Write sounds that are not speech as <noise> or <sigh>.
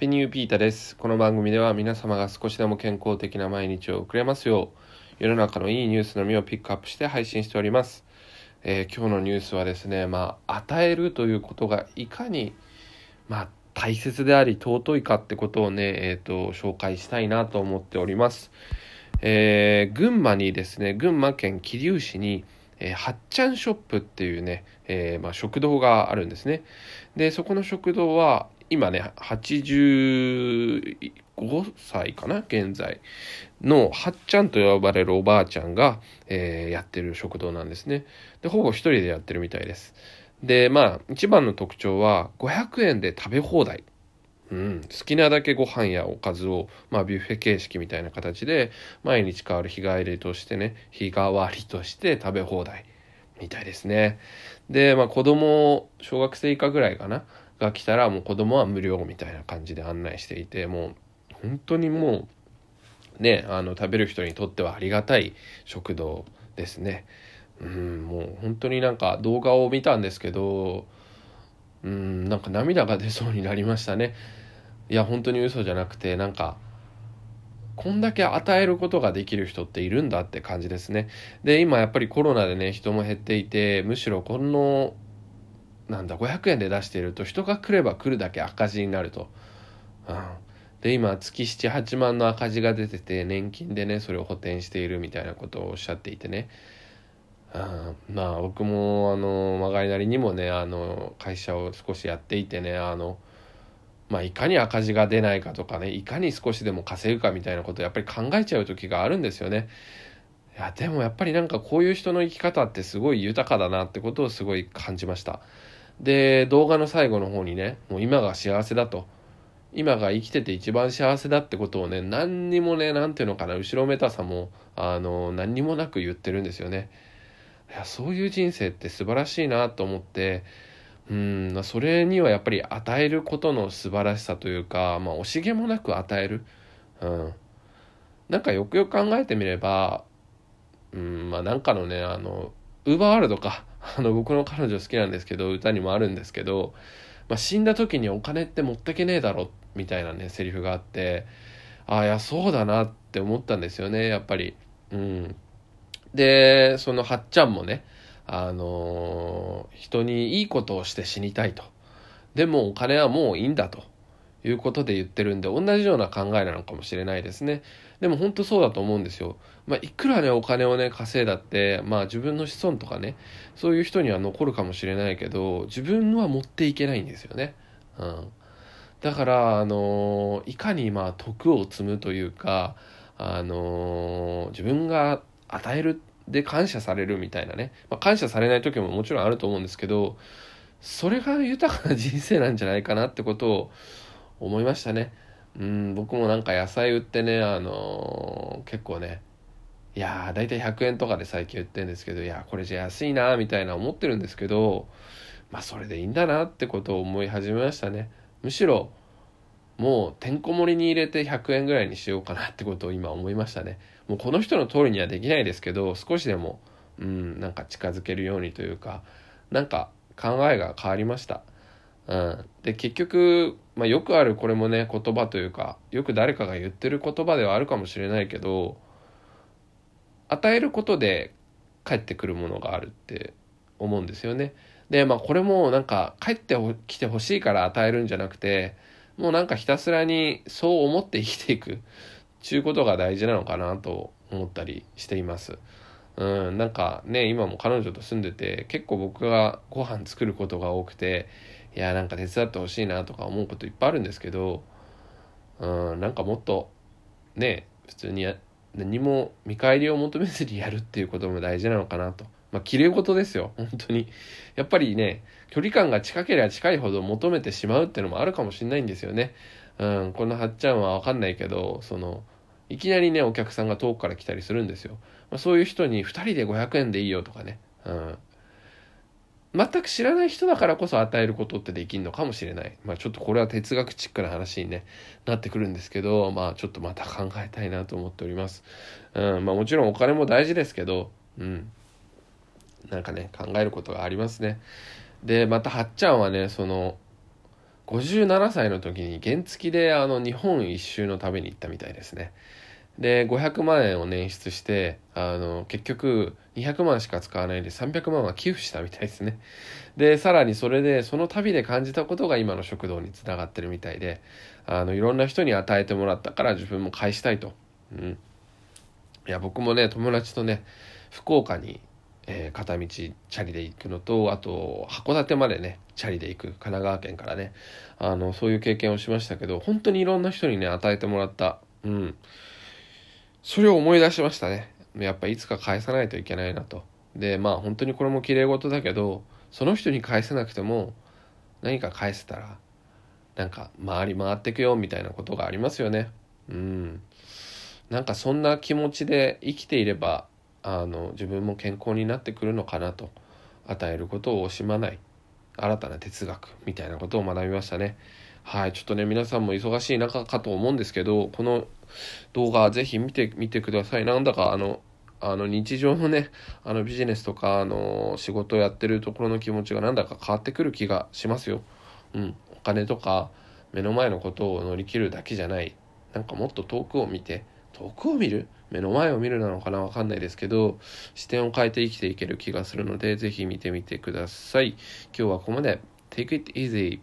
ピニューピータです。この番組では皆様が少しでも健康的な毎日を送れますよう、世の中のいいニュースのみをピックアップして配信しております。えー、今日のニュースはですね、まあ、与えるということがいかに、まあ、大切であり尊いかってことをね、えっ、ー、と、紹介したいなと思っております。えー、群馬にですね、群馬県桐生市に、えー、はっちゃんショップっていうね、えー、まあ、食堂があるんですね。で、そこの食堂は、今ね、85歳かな現在のはっちゃんと呼ばれるおばあちゃんが、えー、やってる食堂なんですね。で、ほぼ一人でやってるみたいです。で、まあ、一番の特徴は、500円で食べ放題。うん、好きなだけご飯やおかずを、まあ、ビュッフェ形式みたいな形で、毎日変わる日帰りとしてね、日替わりとして食べ放題みたいですね。で、まあ、子供、小学生以下ぐらいかな。が来たらもう子供は無料みたいな感じで案内していてもう本当にもうねあの食べる人にとってはありがたい食堂ですね。うん、もう本当になんか動画を見たんですけどうんなんか涙が出そうになりましたね。いや本当に嘘じゃなくてなんかこんだけ与えることができる人っているんだって感じですね。で今やっぱりコロナでね人も減っていてむしろこのなんだ500円で出していると人が来れば来るだけ赤字になると。うん、で今月78万の赤字が出てて年金でねそれを補填しているみたいなことをおっしゃっていてね。うん、まあ僕もあのまがいなりにもねあの会社を少しやっていてねあのまあ、いかに赤字が出ないかとかねいかに少しでも稼ぐかみたいなことをやっぱり考えちゃう時があるんですよね。いやでもやっぱりなんかこういう人の生き方ってすごい豊かだなってことをすごい感じました。で動画の最後の方にねもう今が幸せだと。今が生きてて一番幸せだってことをね何にもね何ていうのかな後ろめたさもあの何にもなく言ってるんですよね。いやそういう人生って素晴らしいなと思ってうんそれにはやっぱり与えることの素晴らしさというか、まあ、惜しげもなく与える、うん、なんかよくよく考えてみればうんまあなんかのねあのウーバーワールドか <laughs> あの僕の彼女好きなんですけど歌にもあるんですけど、まあ、死んだ時にお金って持ってけねえだろみたいなねセリフがあってああいやそうだなって思ったんですよねやっぱり。うん、でそのはっちゃんもねあのー、人にいいことをして死にたいと。でもお金はもういいんだということで言ってるんで同じような考えなのかもしれないですね。でも本当そうだと思うんですよ。まあ、いくらね、お金をね、稼いだって、まあ自分の子孫とかね、そういう人には残るかもしれないけど、自分は持っていけないんですよね。うん。だから、あのいかにまあ徳を積むというか、あの自分が与えるで感謝されるみたいなね、まあ、感謝されない時ももちろんあると思うんですけど、それが豊かな人生なんじゃないかなってことを思いましたね。うん、僕もなんか野菜売ってね、あのー、結構ね、いやー、だいたい100円とかで最近売ってるんですけど、いやこれじゃ安いなみたいな思ってるんですけど、まあそれでいいんだなってことを思い始めましたね。むしろ、もうてんこ盛りに入れて100円ぐらいにしようかなってことを今思いましたね。もうこの人の通りにはできないですけど、少しでも、うん、なんか近づけるようにというか、なんか考えが変わりました。うん、で結局、まあ、よくあるこれもね言葉というかよく誰かが言ってる言葉ではあるかもしれないけど与えることで返ってくるものがあるって思うんですよね。でまあこれもなんか帰ってきてほしいから与えるんじゃなくてもうなんかひたすらにそう思って生きていくちゅうことが大事なのかなと思ったりしています。うん、なんかね今も彼女と住んでて結構僕がご飯作ることが多くていやなんか手伝ってほしいなとか思うこといっぱいあるんですけどうんなんかもっとね普通に何も見返りを求めずにやるっていうことも大事なのかなと。まあ、綺麗事ですよ。本当に。やっぱりね、距離感が近ければ近いほど求めてしまうっていうのもあるかもしれないんですよね。うん、このはっちゃんはわかんないけど、その、いきなりね、お客さんが遠くから来たりするんですよ。まあ、そういう人に2人で500円でいいよとかね。うん。全く知らない人だからこそ与えることってできんのかもしれない。まあちょっとこれは哲学チックな話に、ね、なってくるんですけど、まあちょっとまた考えたいなと思っております。うん、まあもちろんお金も大事ですけど、うん。なんかね、考えることがありますね。で、またはっちゃんはね、その、57歳の時に原付であの日本一周の旅に行ったみたいですね。で500万円を捻出してあの結局200万しか使わないで300万は寄付したみたいですね。でさらにそれでその旅で感じたことが今の食堂につながってるみたいであのいろんな人に与えてもらったから自分も返したいと、うん、いや僕もね友達とね福岡に、えー、片道チャリで行くのとあと函館までねチャリで行く神奈川県からね。あのそういう経験をしましたけど本当にいろんな人にね与えてもらった。うん。それを思い出しましたね。やっぱいつか返さないといけないなと。で、まあ本当にこれも綺麗事だけど、その人に返せなくても何か返せたら、なんか回り回ってくよみたいなことがありますよね。うん。なんかそんな気持ちで生きていれば、あの、自分も健康になってくるのかなと。与えることを惜しまない。新たな哲学みたいなことを学びましたね。はい、ちょっとね、皆さんも忙しい中かと思うんですけど、この動画ぜひ見てみてください。なんだかあの、あの日常のね、あのビジネスとか、あの仕事をやってるところの気持ちがなんだか変わってくる気がしますよ。うん。お金とか目の前のことを乗り切るだけじゃない。なんかもっと遠くを見て、遠くを見る？目の前を見るなのかなわかんないですけど、視点を変えて生きていける気がするので、ぜひ見てみてください。今日はここまで。Take it easy.